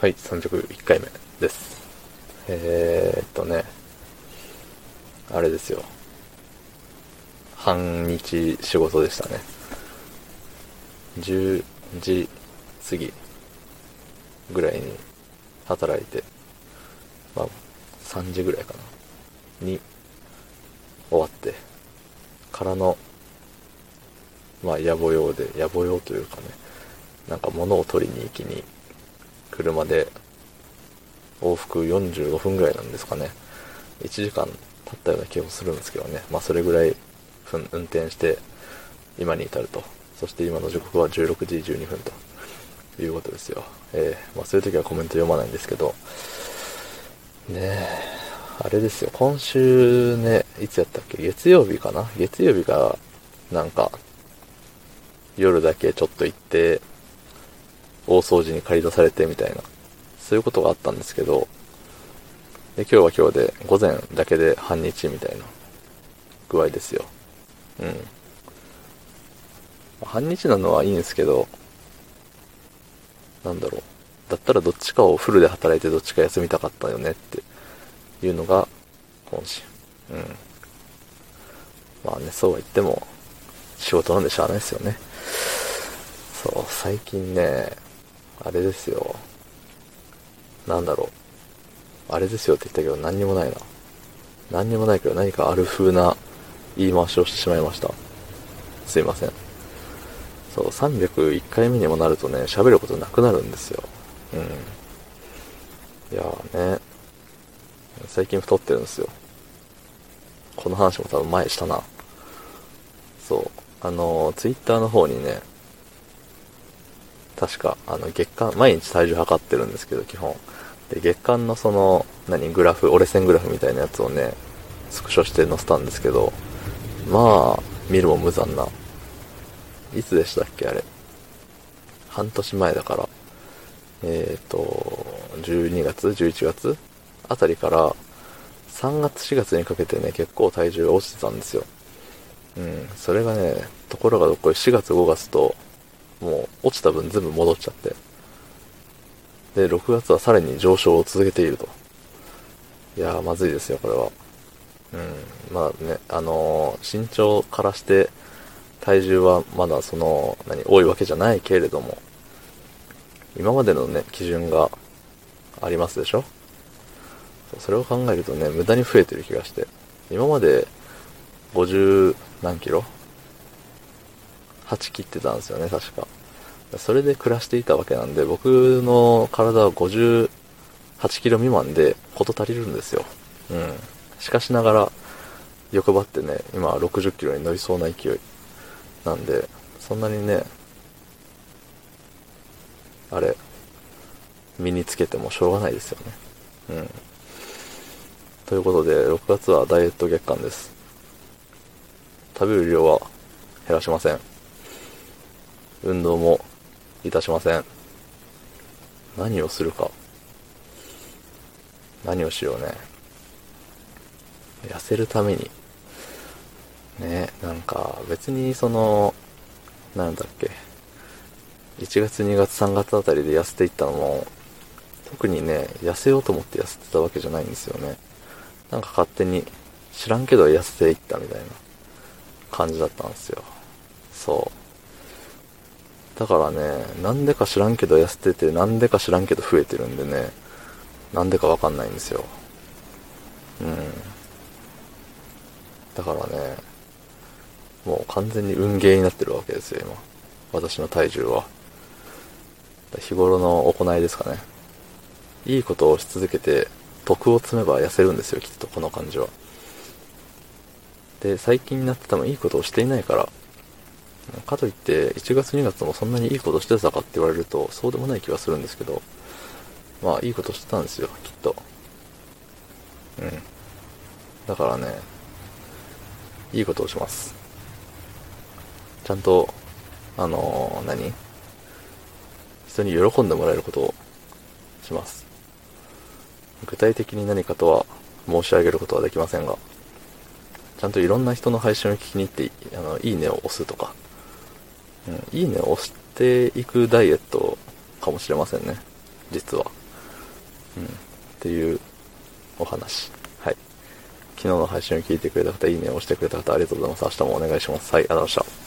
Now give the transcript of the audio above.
はい、301回目です。えー、っとね、あれですよ。半日仕事でしたね。10時過ぎぐらいに働いて、まあ、3時ぐらいかな。に終わって、からの、まあ、野暮用で、野暮用というかね、なんか物を取りに行きに、車で往復45分ぐらいなんですかね。1時間経ったような気もするんですけどね。まあそれぐらい運転して今に至ると。そして今の時刻は16時12分ということですよ。えー、まあそういう時はコメント読まないんですけど、ねえ、あれですよ。今週ね、いつやったっけ？月曜日かな？月曜日がなんか夜だけちょっと行って大掃除に借り出されてみたいな、そういうことがあったんですけど、で今日は今日で午前だけで半日みたいな具合ですよ。うん。半日なのはいいんですけど、なんだろう。だったらどっちかをフルで働いてどっちか休みたかったよねっていうのが本心。うん。まあね、そうは言っても仕事なんでしゃあないですよね。そう、最近ね、あれですよ。なんだろう。あれですよって言ったけど何にもないな。何にもないけど何かある風な言い回しをしてしまいました。すいません。そう、301回目にもなるとね、喋ることなくなるんですよ。うん。いやーね、最近太ってるんですよ。この話も多分前したな。そう。あのー、ツイッターの方にね、確か、あの、月間、毎日体重測ってるんですけど、基本。で、月間のその、何、グラフ、折れ線グラフみたいなやつをね、スクショして載せたんですけど、まあ、見るも無残な。いつでしたっけ、あれ。半年前だから。えっ、ー、と、12月 ?11 月あたりから、3月4月にかけてね、結構体重が落ちてたんですよ。うん、それがね、ところがどっこい4月5月と、もう落ちた分全部戻っちゃって。で、6月はさらに上昇を続けていると。いやー、まずいですよ、これは。うん、まあね、あのー、身長からして、体重はまだその、何、多いわけじゃないけれども、今までのね、基準がありますでしょ？それを考えるとね、無駄に増えてる気がして。今まで、50何キロ？8切ってたんですよね、確か。それで暮らしていたわけなんで、僕の体は58キロ未満で事足りるんですよ。うん。しかしながら、欲張ってね、今60キロに乗りそうな勢い。なんで、そんなにね、あれ、身につけてもしょうがないですよね。うん。ということで、6月はダイエット月間です。食べる量は減らしません。運動もいたしません。何をするか。何をしようね。痩せるために。ね、なんか別にその、なんだっけ。1月2月3月あたりで痩せていったのも、特にね、痩せようと思って痩せてたわけじゃないんですよね。なんか勝手に知らんけど痩せていったみたいな感じだったんですよ。そう。だからね、なんでか知らんけど痩せてて、なんでか知らんけど増えてるんでね、なんでかわかんないんですよ。うん。だからね、もう完全に運ゲーになってるわけですよ、今。私の体重は。日頃の行いですかね。いいことをし続けて、徳を積めば痩せるんですよ、きっと、この感じは。で、最近になって多分いいことをしていないから、かといって、1月2月もそんなにいいことしてたかって言われると、そうでもない気はするんですけど、まあ、いいことしてたんですよ、きっと。うん。だからね、いいことをします。ちゃんと、あのー、何？人に喜んでもらえることをします。具体的に何かとは申し上げることはできませんが、ちゃんといろんな人の配信を聞きに行って、あの、いいねを押すとか、うん、いいねを押していくダイエットかもしれませんね。実は。うん。っていうお話。はい。昨日の配信を聞いてくれた方、いいねを押してくれた方、ありがとうございます。明日もお願いします。はい、ありがとうございました。